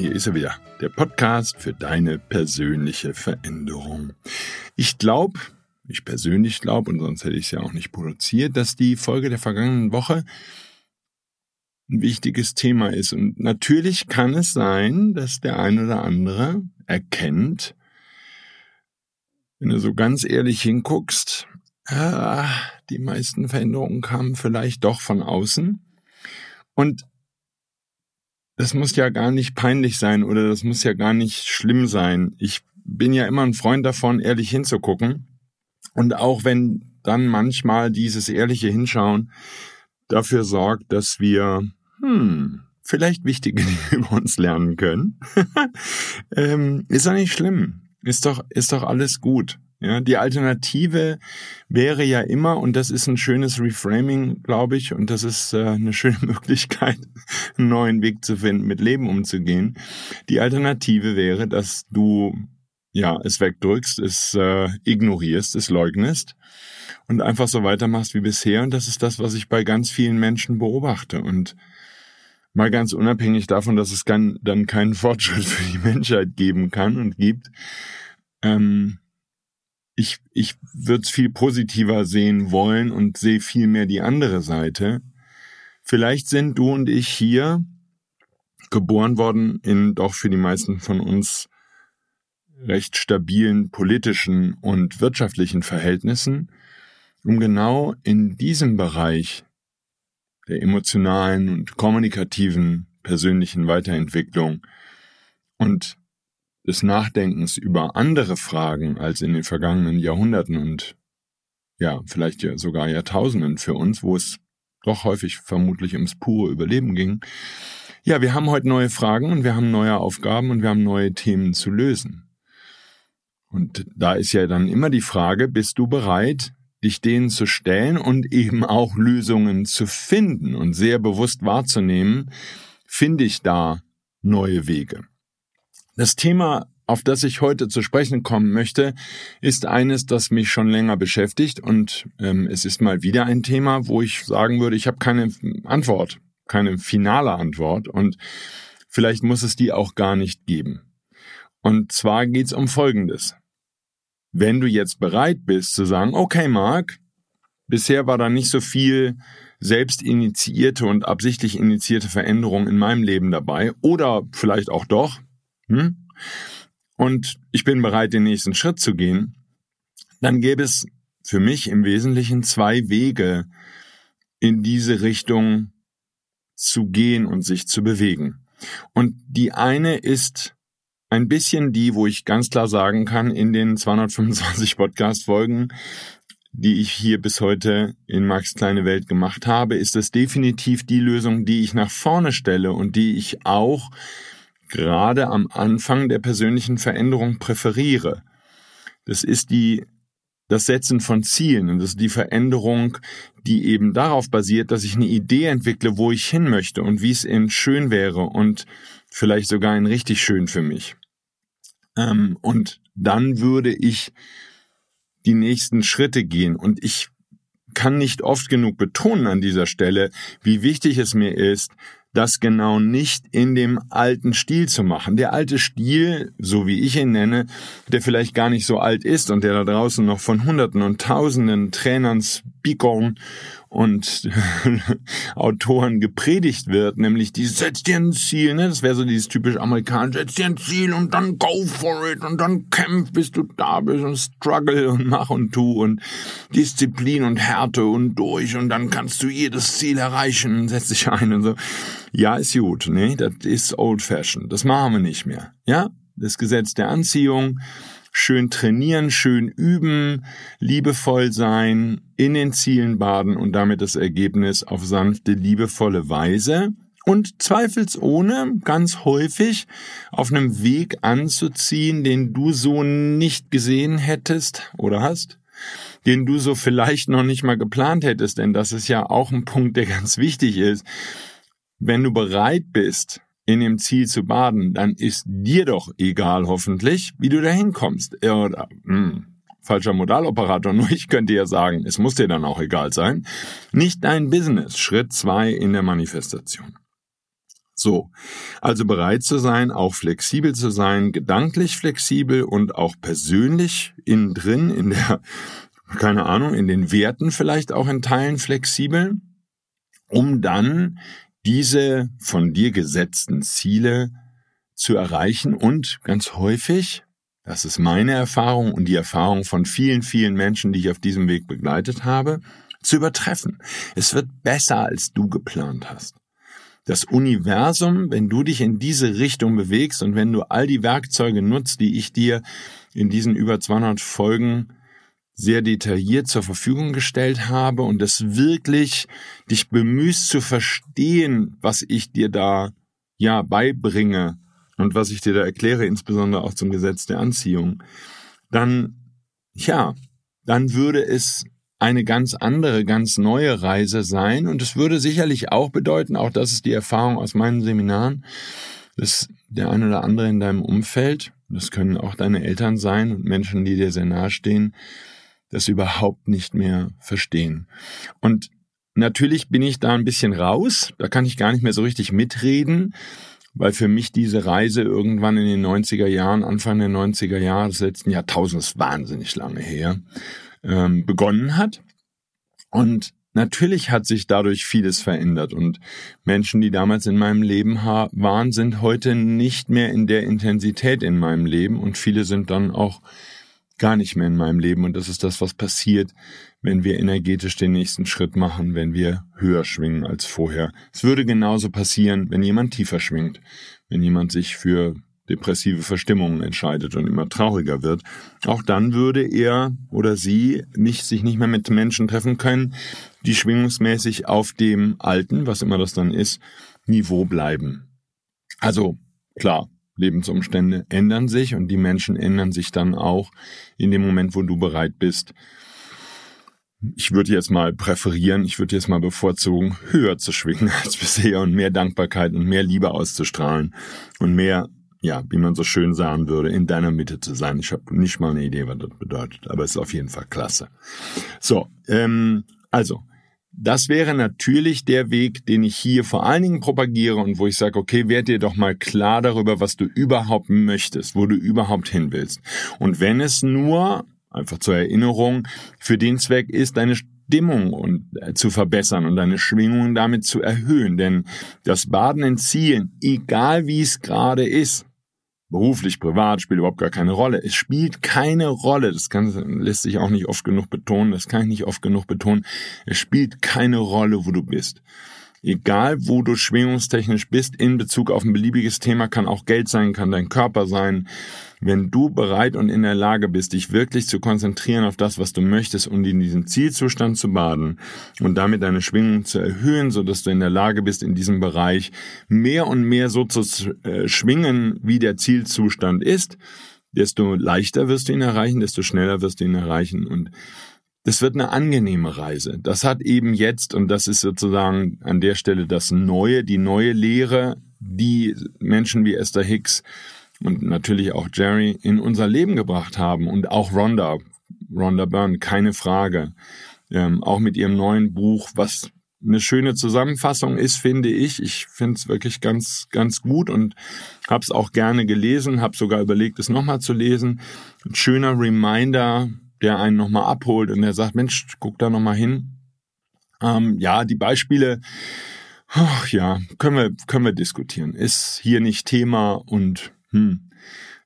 Hier ist er wieder, der Podcast für deine persönliche Veränderung. Ich glaube, ich persönlich glaube, und sonst hätte ich es ja auch nicht produziert, dass die Folge der vergangenen Woche ein wichtiges Thema ist. Und natürlich kann es sein, dass der ein oder andere erkennt, wenn du so ganz ehrlich hinguckst, ah, die meisten Veränderungen kamen vielleicht doch von außen. Und das muss ja gar nicht peinlich sein oder das muss ja gar nicht schlimm sein. Ich bin ja immer ein Freund davon, ehrlich hinzugucken. Und auch wenn dann manchmal dieses ehrliche Hinschauen dafür sorgt, dass wir, hm, vielleicht wichtige Dinge über uns lernen können, ähm, ist doch nicht schlimm. Ist doch, ist doch alles gut. Ja, die Alternative wäre ja immer, und das ist ein schönes Reframing, glaube ich, und das ist äh, eine schöne Möglichkeit, einen neuen Weg zu finden, mit Leben umzugehen. Die Alternative wäre, dass du ja es wegdrückst, es äh, ignorierst, es leugnest und einfach so weitermachst wie bisher. Und das ist das, was ich bei ganz vielen Menschen beobachte. Und mal ganz unabhängig davon, dass es dann, dann keinen Fortschritt für die Menschheit geben kann und gibt. Ähm, ich, ich würde es viel positiver sehen wollen und sehe viel mehr die andere Seite. Vielleicht sind du und ich hier geboren worden in doch für die meisten von uns recht stabilen politischen und wirtschaftlichen Verhältnissen, um genau in diesem Bereich der emotionalen und kommunikativen persönlichen Weiterentwicklung und des Nachdenkens über andere Fragen als in den vergangenen Jahrhunderten und ja, vielleicht ja sogar Jahrtausenden für uns, wo es doch häufig vermutlich ums pure Überleben ging. Ja, wir haben heute neue Fragen und wir haben neue Aufgaben und wir haben neue Themen zu lösen. Und da ist ja dann immer die Frage, bist du bereit, dich denen zu stellen und eben auch Lösungen zu finden und sehr bewusst wahrzunehmen, finde ich da neue Wege. Das Thema, auf das ich heute zu sprechen kommen möchte, ist eines, das mich schon länger beschäftigt und ähm, es ist mal wieder ein Thema, wo ich sagen würde, ich habe keine Antwort, keine finale Antwort und vielleicht muss es die auch gar nicht geben. Und zwar geht es um Folgendes. Wenn du jetzt bereit bist zu sagen, okay, Marc, bisher war da nicht so viel selbst initiierte und absichtlich initiierte Veränderung in meinem Leben dabei, oder vielleicht auch doch, hm? und ich bin bereit, den nächsten Schritt zu gehen, dann gäbe es für mich im Wesentlichen zwei Wege, in diese Richtung zu gehen und sich zu bewegen. Und die eine ist ein bisschen die, wo ich ganz klar sagen kann, in den 225 Podcast-Folgen, die ich hier bis heute in Max kleine Welt gemacht habe, ist es definitiv die Lösung, die ich nach vorne stelle und die ich auch gerade am Anfang der persönlichen Veränderung präferiere. Das ist die das Setzen von Zielen und das ist die Veränderung, die eben darauf basiert, dass ich eine Idee entwickle, wo ich hin möchte und wie es eben schön wäre und vielleicht sogar ein richtig schön für mich. Ähm, und dann würde ich die nächsten Schritte gehen und ich kann nicht oft genug betonen an dieser Stelle, wie wichtig es mir ist, das genau nicht in dem alten Stil zu machen. Der alte Stil, so wie ich ihn nenne, der vielleicht gar nicht so alt ist und der da draußen noch von Hunderten und Tausenden Trainern, Speakern und Autoren gepredigt wird, nämlich die setz dir ein Ziel, ne? Das wäre so dieses typisch amerikanische, setz dir ein Ziel und dann go for it und dann kämpf, bis du da bist und struggle und mach und tu und Disziplin und Härte und durch und dann kannst du jedes Ziel erreichen, setz dich ein und so. Ja, ist gut, ne? Das ist old fashioned. Das machen wir nicht mehr. Ja? Das Gesetz der Anziehung schön trainieren, schön üben, liebevoll sein, in den Zielen baden und damit das Ergebnis auf sanfte, liebevolle Weise und zweifelsohne ganz häufig auf einem Weg anzuziehen, den du so nicht gesehen hättest oder hast, den du so vielleicht noch nicht mal geplant hättest, denn das ist ja auch ein Punkt, der ganz wichtig ist. Wenn du bereit bist, in dem Ziel zu baden, dann ist dir doch egal hoffentlich, wie du da hinkommst. Oder, hm, falscher Modaloperator, nur ich könnte ja sagen, es muss dir dann auch egal sein. Nicht dein Business. Schritt zwei in der Manifestation. So, also bereit zu sein, auch flexibel zu sein, gedanklich flexibel und auch persönlich innen drin, in der, keine Ahnung, in den Werten vielleicht auch in Teilen flexibel, um dann diese von dir gesetzten Ziele zu erreichen und ganz häufig, das ist meine Erfahrung und die Erfahrung von vielen, vielen Menschen, die ich auf diesem Weg begleitet habe, zu übertreffen. Es wird besser, als du geplant hast. Das Universum, wenn du dich in diese Richtung bewegst und wenn du all die Werkzeuge nutzt, die ich dir in diesen über 200 Folgen sehr detailliert zur Verfügung gestellt habe und es wirklich dich bemühst zu verstehen, was ich dir da ja beibringe und was ich dir da erkläre, insbesondere auch zum Gesetz der Anziehung, dann ja, dann würde es eine ganz andere, ganz neue Reise sein und es würde sicherlich auch bedeuten, auch das ist die Erfahrung aus meinen Seminaren, dass der ein oder andere in deinem Umfeld, das können auch deine Eltern sein und Menschen, die dir sehr nahestehen, das überhaupt nicht mehr verstehen. Und natürlich bin ich da ein bisschen raus, da kann ich gar nicht mehr so richtig mitreden, weil für mich diese Reise irgendwann in den 90er Jahren, Anfang der 90er Jahre des letzten Jahrtausends, wahnsinnig lange her, ähm, begonnen hat. Und natürlich hat sich dadurch vieles verändert und Menschen, die damals in meinem Leben waren, sind heute nicht mehr in der Intensität in meinem Leben und viele sind dann auch gar nicht mehr in meinem Leben. Und das ist das, was passiert, wenn wir energetisch den nächsten Schritt machen, wenn wir höher schwingen als vorher. Es würde genauso passieren, wenn jemand tiefer schwingt, wenn jemand sich für depressive Verstimmungen entscheidet und immer trauriger wird. Auch dann würde er oder sie nicht, sich nicht mehr mit Menschen treffen können, die schwingungsmäßig auf dem alten, was immer das dann ist, Niveau bleiben. Also klar, Lebensumstände ändern sich und die Menschen ändern sich dann auch in dem Moment, wo du bereit bist. Ich würde jetzt mal präferieren, ich würde jetzt mal bevorzugen, höher zu schwingen als bisher und mehr Dankbarkeit und mehr Liebe auszustrahlen und mehr, ja, wie man so schön sagen würde, in deiner Mitte zu sein. Ich habe nicht mal eine Idee, was das bedeutet, aber es ist auf jeden Fall klasse. So, ähm, also, das wäre natürlich der Weg, den ich hier vor allen Dingen propagiere und wo ich sage, okay, werd dir doch mal klar darüber, was du überhaupt möchtest, wo du überhaupt hin willst. Und wenn es nur, einfach zur Erinnerung, für den Zweck ist, deine Stimmung und, äh, zu verbessern und deine Schwingungen damit zu erhöhen. Denn das Baden in Zielen, egal wie es gerade ist, beruflich, privat, spielt überhaupt gar keine Rolle. Es spielt keine Rolle. Das kann, lässt sich auch nicht oft genug betonen. Das kann ich nicht oft genug betonen. Es spielt keine Rolle, wo du bist. Egal, wo du schwingungstechnisch bist, in Bezug auf ein beliebiges Thema, kann auch Geld sein, kann dein Körper sein. Wenn du bereit und in der Lage bist, dich wirklich zu konzentrieren auf das, was du möchtest und in diesem Zielzustand zu baden und damit deine Schwingung zu erhöhen, so dass du in der Lage bist, in diesem Bereich mehr und mehr so zu äh, schwingen, wie der Zielzustand ist, desto leichter wirst du ihn erreichen, desto schneller wirst du ihn erreichen und das wird eine angenehme Reise. Das hat eben jetzt, und das ist sozusagen an der Stelle das Neue, die neue Lehre, die Menschen wie Esther Hicks und natürlich auch Jerry in unser Leben gebracht haben und auch Rhonda, Rhonda Byrne, keine Frage. Ähm, auch mit ihrem neuen Buch, was eine schöne Zusammenfassung ist, finde ich. Ich finde es wirklich ganz, ganz gut und habe es auch gerne gelesen, habe sogar überlegt, es nochmal zu lesen. Ein schöner Reminder, der einen nochmal abholt und der sagt, Mensch, guck da nochmal hin. Ähm, ja, die Beispiele, oh, ja, können wir, können wir diskutieren. Ist hier nicht Thema und hm,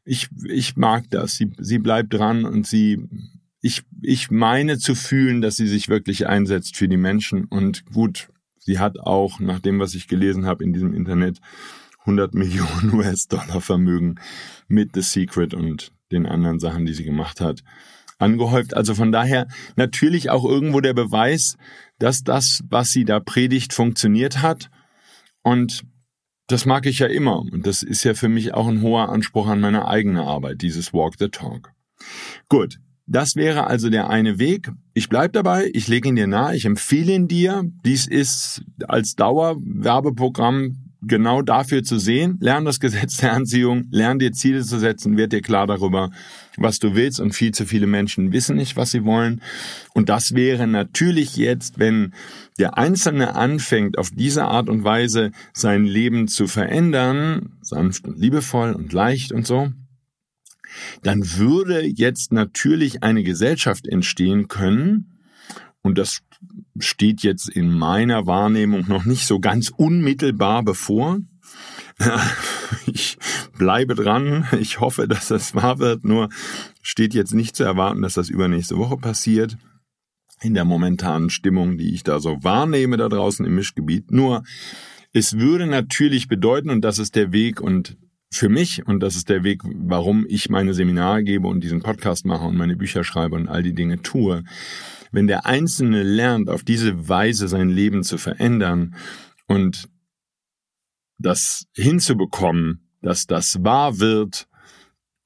ich, ich mag das. Sie, sie bleibt dran und sie, ich, ich meine zu fühlen, dass sie sich wirklich einsetzt für die Menschen und gut, sie hat auch, nach dem, was ich gelesen habe in diesem Internet, 100 Millionen US-Dollar Vermögen mit The Secret und den anderen Sachen, die sie gemacht hat, angehäuft. Also von daher natürlich auch irgendwo der Beweis, dass das, was sie da predigt, funktioniert hat. Und das mag ich ja immer. Und das ist ja für mich auch ein hoher Anspruch an meine eigene Arbeit, dieses Walk the Talk. Gut. Das wäre also der eine Weg. Ich bleib dabei, ich lege ihn dir nahe, ich empfehle ihn dir. Dies ist als Dauerwerbeprogramm genau dafür zu sehen. Lern das Gesetz der Anziehung, lern dir Ziele zu setzen, wird dir klar darüber, was du willst. Und viel zu viele Menschen wissen nicht, was sie wollen. Und das wäre natürlich jetzt, wenn der Einzelne anfängt, auf diese Art und Weise sein Leben zu verändern, sanft und liebevoll und leicht und so, dann würde jetzt natürlich eine Gesellschaft entstehen können, und das steht jetzt in meiner Wahrnehmung noch nicht so ganz unmittelbar bevor. Ich bleibe dran. Ich hoffe, dass das wahr wird. Nur steht jetzt nicht zu erwarten, dass das übernächste Woche passiert. In der momentanen Stimmung, die ich da so wahrnehme da draußen im Mischgebiet. Nur es würde natürlich bedeuten, und das ist der Weg und für mich, und das ist der Weg, warum ich meine Seminare gebe und diesen Podcast mache und meine Bücher schreibe und all die Dinge tue, wenn der Einzelne lernt, auf diese Weise sein Leben zu verändern und das hinzubekommen, dass das wahr wird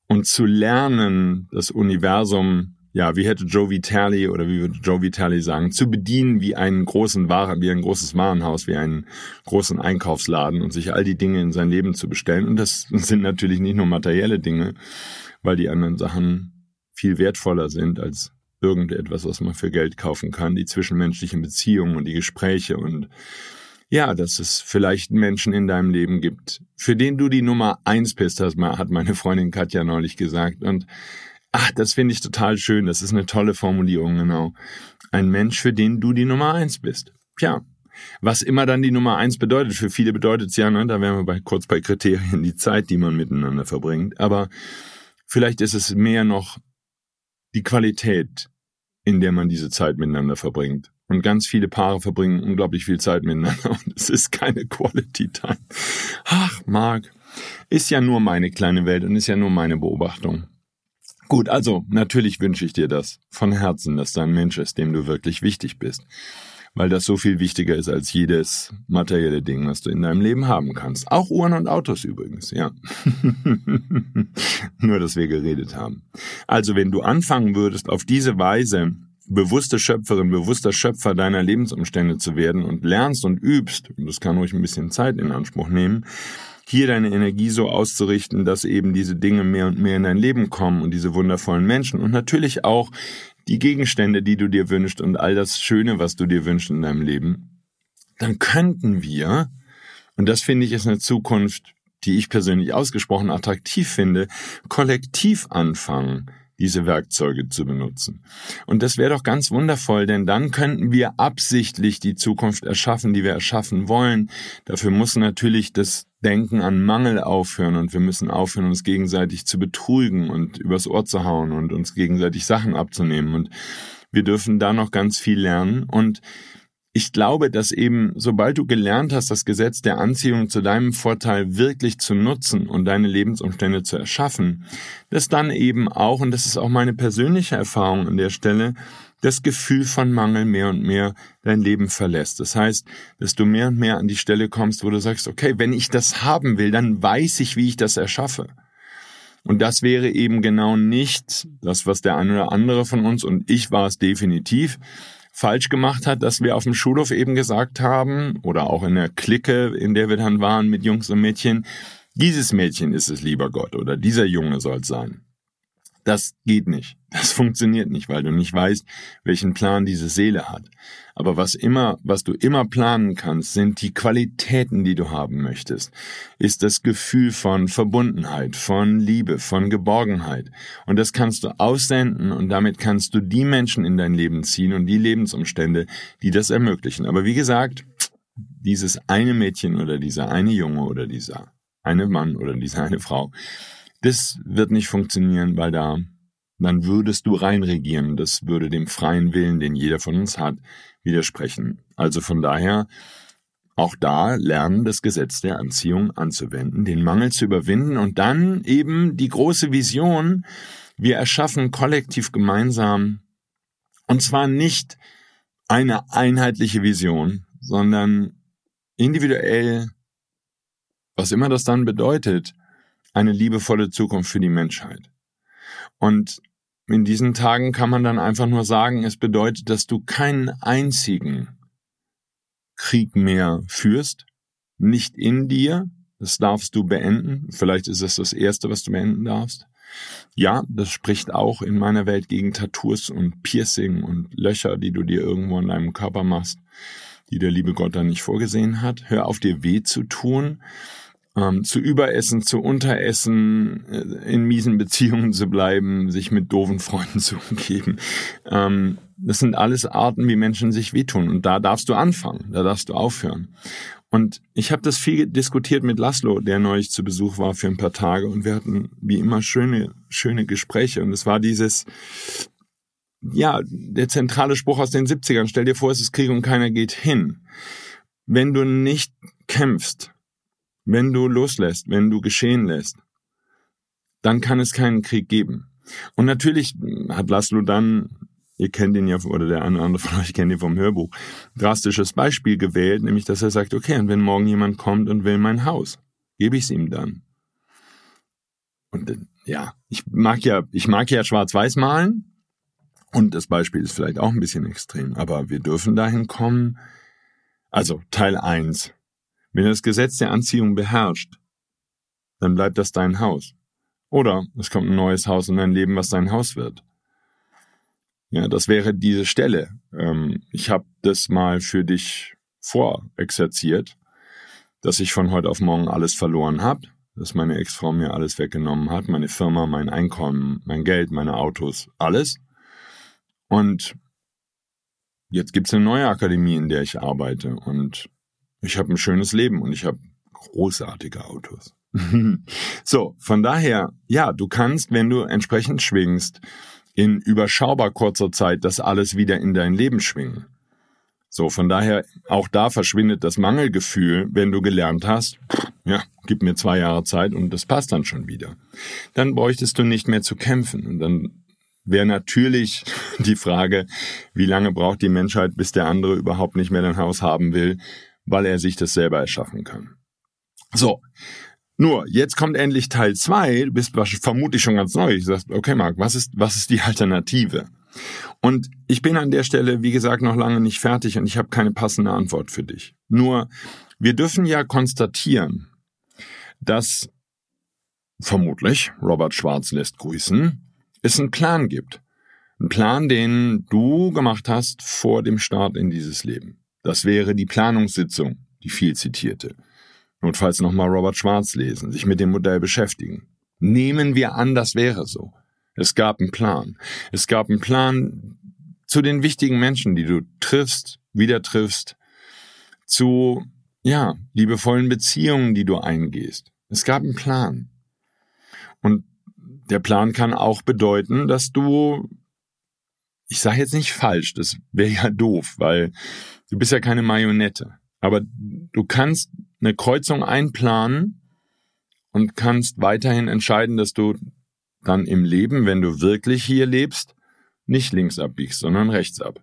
und zu lernen, das Universum, ja, wie hätte Joe Vitale oder wie würde Joe Vitale sagen, zu bedienen wie einen großen Waren, wie ein großes Warenhaus, wie einen großen Einkaufsladen und sich all die Dinge in sein Leben zu bestellen. Und das sind natürlich nicht nur materielle Dinge, weil die anderen Sachen viel wertvoller sind als irgendetwas, was man für Geld kaufen kann, die zwischenmenschlichen Beziehungen und die Gespräche und ja, dass es vielleicht Menschen in deinem Leben gibt, für den du die Nummer eins bist, hat meine Freundin Katja neulich gesagt. Und ach, das finde ich total schön. Das ist eine tolle Formulierung, genau. Ein Mensch, für den du die Nummer eins bist. Tja, was immer dann die Nummer eins bedeutet. Für viele bedeutet es ja, ne, da wären wir bei, kurz bei Kriterien, die Zeit, die man miteinander verbringt. Aber vielleicht ist es mehr noch die Qualität, in der man diese Zeit miteinander verbringt. Und ganz viele Paare verbringen unglaublich viel Zeit miteinander und es ist keine Quality Time. Ach, Marc, ist ja nur meine kleine Welt und ist ja nur meine Beobachtung. Gut, also natürlich wünsche ich dir das von Herzen, dass du ein Mensch ist, dem du wirklich wichtig bist weil das so viel wichtiger ist als jedes materielle Ding, was du in deinem Leben haben kannst. Auch Uhren und Autos übrigens, ja. Nur, dass wir geredet haben. Also, wenn du anfangen würdest, auf diese Weise bewusste Schöpferin, bewusster Schöpfer deiner Lebensumstände zu werden und lernst und übst, und das kann ruhig ein bisschen Zeit in Anspruch nehmen, hier deine Energie so auszurichten, dass eben diese Dinge mehr und mehr in dein Leben kommen und diese wundervollen Menschen und natürlich auch die Gegenstände, die du dir wünschst und all das Schöne, was du dir wünschst in deinem Leben, dann könnten wir, und das finde ich ist eine Zukunft, die ich persönlich ausgesprochen attraktiv finde, kollektiv anfangen, diese Werkzeuge zu benutzen. Und das wäre doch ganz wundervoll, denn dann könnten wir absichtlich die Zukunft erschaffen, die wir erschaffen wollen. Dafür muss natürlich das Denken an Mangel aufhören und wir müssen aufhören, uns gegenseitig zu betrügen und übers Ohr zu hauen und uns gegenseitig Sachen abzunehmen. Und wir dürfen da noch ganz viel lernen und ich glaube, dass eben, sobald du gelernt hast, das Gesetz der Anziehung zu deinem Vorteil wirklich zu nutzen und deine Lebensumstände zu erschaffen, dass dann eben auch, und das ist auch meine persönliche Erfahrung an der Stelle, das Gefühl von Mangel mehr und mehr dein Leben verlässt. Das heißt, dass du mehr und mehr an die Stelle kommst, wo du sagst, okay, wenn ich das haben will, dann weiß ich, wie ich das erschaffe. Und das wäre eben genau nicht das, was der eine oder andere von uns, und ich war es definitiv, falsch gemacht hat, dass wir auf dem Schulhof eben gesagt haben, oder auch in der Clique, in der wir dann waren mit Jungs und Mädchen, dieses Mädchen ist es lieber Gott oder dieser Junge soll es sein. Das geht nicht. Das funktioniert nicht, weil du nicht weißt, welchen Plan diese Seele hat. Aber was immer, was du immer planen kannst, sind die Qualitäten, die du haben möchtest. Ist das Gefühl von Verbundenheit, von Liebe, von Geborgenheit. Und das kannst du aussenden und damit kannst du die Menschen in dein Leben ziehen und die Lebensumstände, die das ermöglichen. Aber wie gesagt, dieses eine Mädchen oder dieser eine Junge oder dieser eine Mann oder diese eine Frau, das wird nicht funktionieren, weil da, dann würdest du reinregieren. Das würde dem freien Willen, den jeder von uns hat, widersprechen. Also von daher, auch da lernen, das Gesetz der Anziehung anzuwenden, den Mangel zu überwinden und dann eben die große Vision, wir erschaffen kollektiv gemeinsam, und zwar nicht eine einheitliche Vision, sondern individuell, was immer das dann bedeutet, eine liebevolle Zukunft für die Menschheit. Und in diesen Tagen kann man dann einfach nur sagen, es bedeutet, dass du keinen einzigen Krieg mehr führst, nicht in dir, das darfst du beenden, vielleicht ist es das Erste, was du beenden darfst. Ja, das spricht auch in meiner Welt gegen Tattoos und Piercing und Löcher, die du dir irgendwo in deinem Körper machst, die der liebe Gott da nicht vorgesehen hat. Hör auf dir weh zu tun ähm, zu Überessen, zu Unteressen, äh, in miesen Beziehungen zu bleiben, sich mit doofen Freunden zu umgeben. Ähm, das sind alles Arten, wie Menschen sich wehtun. Und da darfst du anfangen, da darfst du aufhören. Und ich habe das viel diskutiert mit Laszlo, der neulich zu Besuch war für ein paar Tage. Und wir hatten wie immer schöne, schöne Gespräche. Und es war dieses, ja, der zentrale Spruch aus den 70ern. Stell dir vor, es ist Krieg und keiner geht hin. Wenn du nicht kämpfst, wenn du loslässt, wenn du geschehen lässt, dann kann es keinen Krieg geben. Und natürlich hat Laszlo dann, ihr kennt ihn ja, oder der eine andere von euch kennt ihn vom Hörbuch, drastisches Beispiel gewählt, nämlich dass er sagt, okay, und wenn morgen jemand kommt und will mein Haus, gebe ich es ihm dann. Und ja, ich mag ja, ich mag ja schwarz-weiß malen. Und das Beispiel ist vielleicht auch ein bisschen extrem, aber wir dürfen dahin kommen. Also Teil eins wenn das Gesetz der Anziehung beherrscht, dann bleibt das dein Haus. Oder es kommt ein neues Haus in dein Leben, was dein Haus wird. Ja, das wäre diese Stelle. Ähm, ich habe das mal für dich vorexerziert, dass ich von heute auf morgen alles verloren habe, dass meine Ex-Frau mir alles weggenommen hat, meine Firma, mein Einkommen, mein Geld, meine Autos, alles. Und jetzt gibt's eine neue Akademie, in der ich arbeite. Und ich habe ein schönes Leben und ich habe großartige Autos. so, von daher, ja, du kannst, wenn du entsprechend schwingst, in überschaubar kurzer Zeit das alles wieder in dein Leben schwingen. So, von daher, auch da verschwindet das Mangelgefühl, wenn du gelernt hast, ja, gib mir zwei Jahre Zeit und das passt dann schon wieder. Dann bräuchtest du nicht mehr zu kämpfen und dann wäre natürlich die Frage, wie lange braucht die Menschheit, bis der andere überhaupt nicht mehr dein Haus haben will, weil er sich das selber erschaffen kann. So. Nur, jetzt kommt endlich Teil zwei. Du bist vermutlich schon ganz neu. Ich sagst, okay, Marc, was ist, was ist die Alternative? Und ich bin an der Stelle, wie gesagt, noch lange nicht fertig und ich habe keine passende Antwort für dich. Nur, wir dürfen ja konstatieren, dass vermutlich, Robert Schwarz lässt grüßen, es einen Plan gibt. Ein Plan, den du gemacht hast vor dem Start in dieses Leben. Das wäre die Planungssitzung, die viel zitierte. Notfalls nochmal Robert Schwarz lesen, sich mit dem Modell beschäftigen. Nehmen wir an, das wäre so. Es gab einen Plan. Es gab einen Plan zu den wichtigen Menschen, die du triffst, wieder triffst, zu, ja, liebevollen Beziehungen, die du eingehst. Es gab einen Plan. Und der Plan kann auch bedeuten, dass du, ich sage jetzt nicht falsch, das wäre ja doof, weil Du bist ja keine Marionette. Aber du kannst eine Kreuzung einplanen und kannst weiterhin entscheiden, dass du dann im Leben, wenn du wirklich hier lebst, nicht links abbiegst, sondern rechts ab.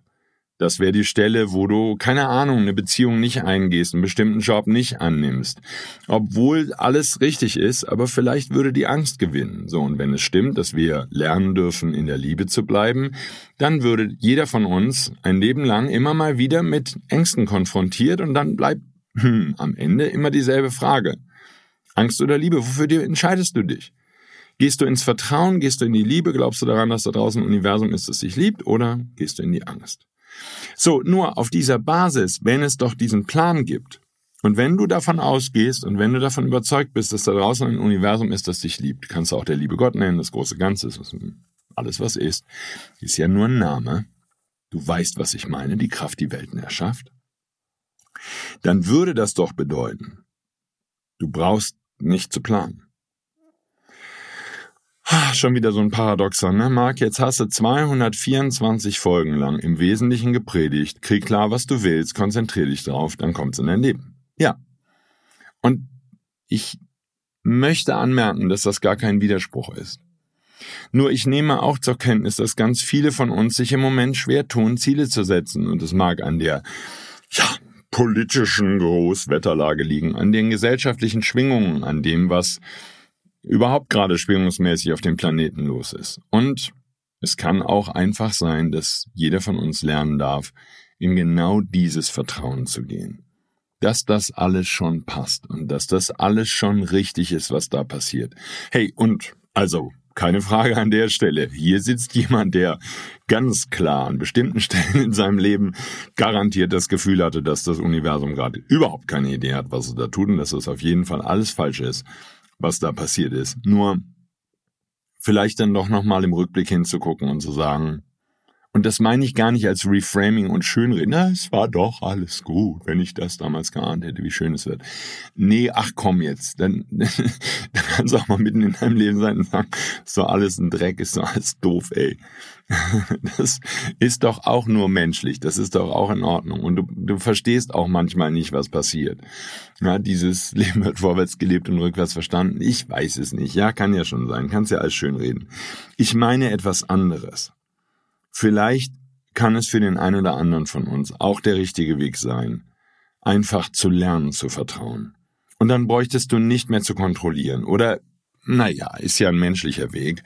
Das wäre die Stelle, wo du, keine Ahnung, eine Beziehung nicht eingehst, einen bestimmten Job nicht annimmst. Obwohl alles richtig ist, aber vielleicht würde die Angst gewinnen. So, und wenn es stimmt, dass wir lernen dürfen, in der Liebe zu bleiben, dann würde jeder von uns ein Leben lang immer mal wieder mit Ängsten konfrontiert und dann bleibt hm, am Ende immer dieselbe Frage. Angst oder Liebe, wofür entscheidest du dich? Gehst du ins Vertrauen, gehst du in die Liebe, glaubst du daran, dass da draußen ein Universum ist, das dich liebt, oder gehst du in die Angst? So, nur auf dieser Basis, wenn es doch diesen Plan gibt, und wenn du davon ausgehst und wenn du davon überzeugt bist, dass da draußen ein Universum ist, das dich liebt, kannst du auch der liebe Gott nennen, das große Ganze, alles was ist, ist ja nur ein Name. Du weißt, was ich meine, die Kraft, die Welten erschafft. Dann würde das doch bedeuten, du brauchst nicht zu planen. Schon wieder so ein Paradoxon, ne, Marc? Jetzt hast du 224 Folgen lang im Wesentlichen gepredigt, krieg klar, was du willst, konzentrier dich drauf, dann kommt's in dein Leben. Ja. Und ich möchte anmerken, dass das gar kein Widerspruch ist. Nur ich nehme auch zur Kenntnis, dass ganz viele von uns sich im Moment schwer tun, Ziele zu setzen. Und es mag an der, ja, politischen Großwetterlage liegen, an den gesellschaftlichen Schwingungen, an dem, was überhaupt gerade schwingungsmäßig auf dem Planeten los ist. Und es kann auch einfach sein, dass jeder von uns lernen darf, in genau dieses Vertrauen zu gehen. Dass das alles schon passt und dass das alles schon richtig ist, was da passiert. Hey, und also keine Frage an der Stelle. Hier sitzt jemand, der ganz klar an bestimmten Stellen in seinem Leben garantiert das Gefühl hatte, dass das Universum gerade überhaupt keine Idee hat, was es da tut und dass es auf jeden Fall alles falsch ist was da passiert ist. Nur vielleicht dann doch nochmal im Rückblick hinzugucken und zu sagen, und das meine ich gar nicht als Reframing und Schönreden. Na, es war doch alles gut, wenn ich das damals geahnt hätte, wie schön es wird. Nee, ach komm jetzt. Dann, dann kannst du auch mal mitten in deinem Leben sein und sagen, ist doch alles ein Dreck, ist doch alles doof, ey. Das ist doch auch nur menschlich, das ist doch auch in Ordnung. Und du, du verstehst auch manchmal nicht, was passiert. Ja, dieses Leben wird vorwärts gelebt und rückwärts verstanden. Ich weiß es nicht. Ja, kann ja schon sein. Kannst ja alles schön reden. Ich meine etwas anderes. Vielleicht kann es für den einen oder anderen von uns auch der richtige Weg sein, einfach zu lernen zu vertrauen. Und dann bräuchtest du nicht mehr zu kontrollieren. Oder, naja, ist ja ein menschlicher Weg.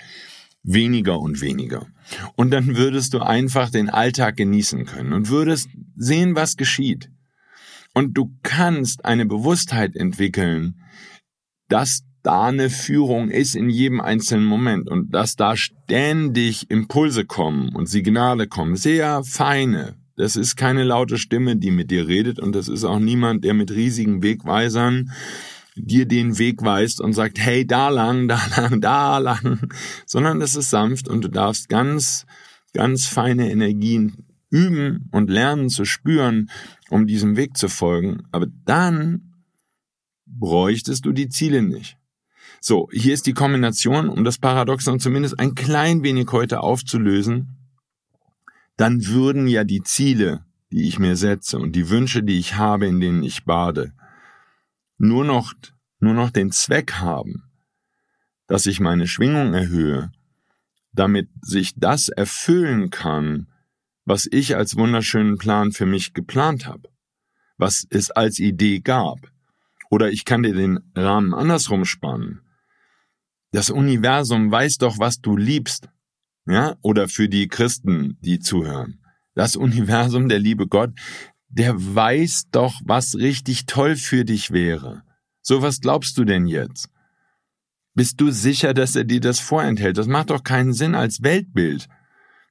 Weniger und weniger. Und dann würdest du einfach den Alltag genießen können und würdest sehen, was geschieht. Und du kannst eine Bewusstheit entwickeln, dass da eine Führung ist in jedem einzelnen Moment und dass da ständig Impulse kommen und Signale kommen, sehr feine. Das ist keine laute Stimme, die mit dir redet und das ist auch niemand, der mit riesigen Wegweisern dir den Weg weist und sagt, hey, da lang, da lang, da lang, sondern das ist sanft und du darfst ganz, ganz feine Energien üben und lernen zu spüren, um diesem Weg zu folgen. Aber dann bräuchtest du die Ziele nicht. So, hier ist die Kombination, um das Paradoxon zumindest ein klein wenig heute aufzulösen. Dann würden ja die Ziele, die ich mir setze und die Wünsche, die ich habe, in denen ich bade, nur noch, nur noch den Zweck haben, dass ich meine Schwingung erhöhe, damit sich das erfüllen kann, was ich als wunderschönen Plan für mich geplant habe, was es als Idee gab. Oder ich kann dir den Rahmen andersrum spannen. Das Universum weiß doch, was du liebst. Ja? Oder für die Christen, die zuhören. Das Universum, der liebe Gott, der weiß doch, was richtig toll für dich wäre. So was glaubst du denn jetzt? Bist du sicher, dass er dir das vorenthält? Das macht doch keinen Sinn als Weltbild.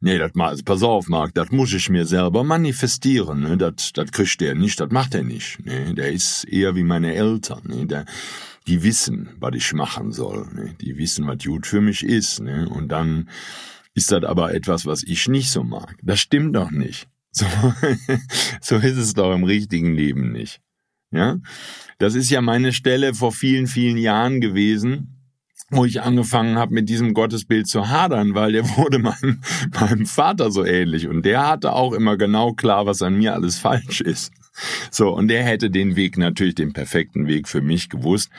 Nee, das also pass auf, Marc, das muss ich mir selber manifestieren, ne? Das, das kriegt der nicht, das macht er nicht. Ne? Der ist eher wie meine Eltern, ne? Der, die wissen, was ich machen soll. Ne? Die wissen, was gut für mich ist. Ne? Und dann ist das aber etwas, was ich nicht so mag. Das stimmt doch nicht. So, so ist es doch im richtigen Leben nicht. Ja, das ist ja meine Stelle vor vielen, vielen Jahren gewesen, wo ich angefangen habe, mit diesem Gottesbild zu hadern, weil der wurde meinem, meinem Vater so ähnlich und der hatte auch immer genau klar, was an mir alles falsch ist. So, und der hätte den Weg natürlich, den perfekten Weg für mich gewusst.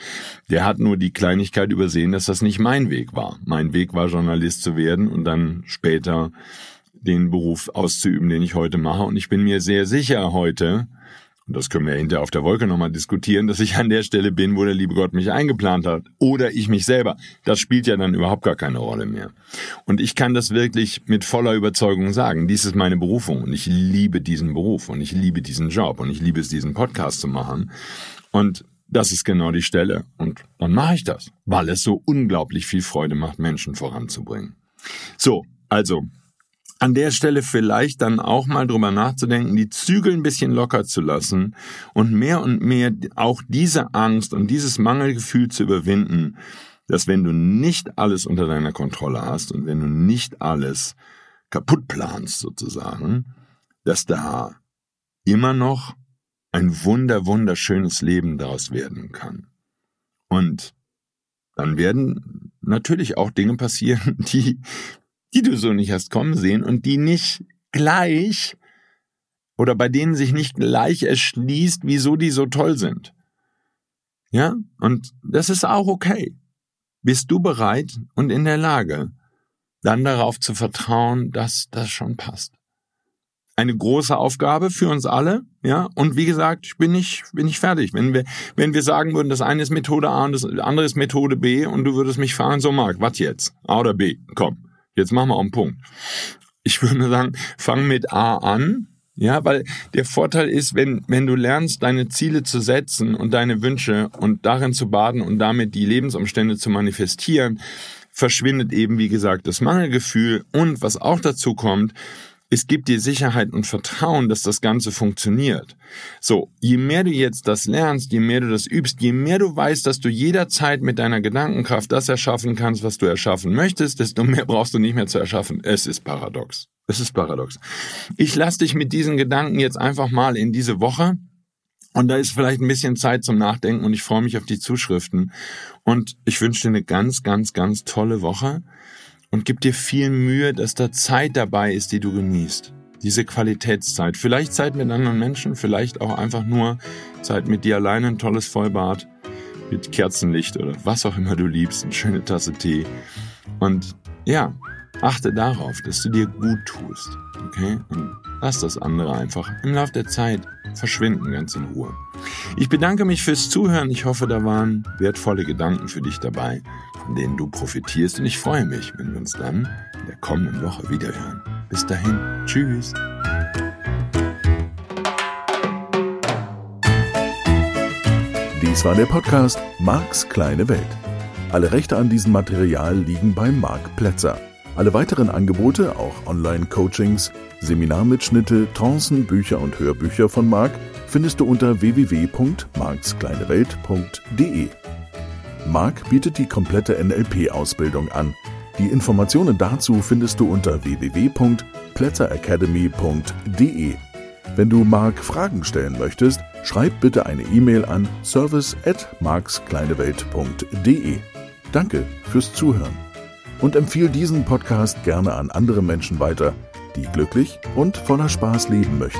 Der hat nur die Kleinigkeit übersehen, dass das nicht mein Weg war. Mein Weg war, Journalist zu werden und dann später den Beruf auszuüben, den ich heute mache. Und ich bin mir sehr sicher heute, und das können wir hinterher auf der Wolke nochmal diskutieren, dass ich an der Stelle bin, wo der liebe Gott mich eingeplant hat. Oder ich mich selber. Das spielt ja dann überhaupt gar keine Rolle mehr. Und ich kann das wirklich mit voller Überzeugung sagen. Dies ist meine Berufung und ich liebe diesen Beruf und ich liebe diesen Job und ich liebe es, diesen Podcast zu machen. Und das ist genau die Stelle. Und dann mache ich das, weil es so unglaublich viel Freude macht, Menschen voranzubringen. So, also an der Stelle vielleicht dann auch mal drüber nachzudenken, die Zügel ein bisschen locker zu lassen und mehr und mehr auch diese Angst und dieses Mangelgefühl zu überwinden, dass wenn du nicht alles unter deiner Kontrolle hast und wenn du nicht alles kaputt planst sozusagen, dass da immer noch ein wunder, wunderschönes Leben daraus werden kann. Und dann werden natürlich auch Dinge passieren, die, die du so nicht hast kommen sehen und die nicht gleich oder bei denen sich nicht gleich erschließt, wieso die so toll sind. Ja? Und das ist auch okay. Bist du bereit und in der Lage, dann darauf zu vertrauen, dass das schon passt? eine große Aufgabe für uns alle, ja. Und wie gesagt, ich bin nicht, bin nicht fertig. Wenn wir, wenn wir sagen würden, das eine ist Methode A und das andere ist Methode B und du würdest mich fragen, so Marc, was jetzt? A oder B? Komm, jetzt machen wir auch einen Punkt. Ich würde sagen, fang mit A an, ja, weil der Vorteil ist, wenn, wenn du lernst, deine Ziele zu setzen und deine Wünsche und darin zu baden und damit die Lebensumstände zu manifestieren, verschwindet eben, wie gesagt, das Mangelgefühl und was auch dazu kommt, es gibt dir Sicherheit und Vertrauen, dass das Ganze funktioniert. So, je mehr du jetzt das lernst, je mehr du das übst, je mehr du weißt, dass du jederzeit mit deiner Gedankenkraft das erschaffen kannst, was du erschaffen möchtest, desto mehr brauchst du nicht mehr zu erschaffen. Es ist paradox. Es ist paradox. Ich lasse dich mit diesen Gedanken jetzt einfach mal in diese Woche. Und da ist vielleicht ein bisschen Zeit zum Nachdenken und ich freue mich auf die Zuschriften. Und ich wünsche dir eine ganz, ganz, ganz tolle Woche und gib dir viel Mühe, dass da Zeit dabei ist, die du genießt. Diese Qualitätszeit. Vielleicht Zeit mit anderen Menschen, vielleicht auch einfach nur Zeit mit dir alleine, ein tolles Vollbad mit Kerzenlicht oder was auch immer du liebst, eine schöne Tasse Tee. Und ja, achte darauf, dass du dir gut tust. Okay? Und lass das andere einfach im Laufe der Zeit verschwinden, ganz in Ruhe. Ich bedanke mich fürs Zuhören. Ich hoffe, da waren wertvolle Gedanken für dich dabei von denen du profitierst. Und ich freue mich, wenn wir uns dann in der kommenden Woche wiederhören. Bis dahin, tschüss. Dies war der Podcast Marks kleine Welt. Alle Rechte an diesem Material liegen bei Marc Plätzer. Alle weiteren Angebote, auch Online-Coachings, Seminarmitschnitte, Trancen, Bücher und Hörbücher von Marc findest du unter www.markskleinewelt.de. Marc bietet die komplette NLP-Ausbildung an. Die Informationen dazu findest du unter www.plätzeracademy.de. Wenn du Marc Fragen stellen möchtest, schreib bitte eine E-Mail an service at markskleinewelt.de. Danke fürs Zuhören und empfehle diesen Podcast gerne an andere Menschen weiter, die glücklich und voller Spaß leben möchten.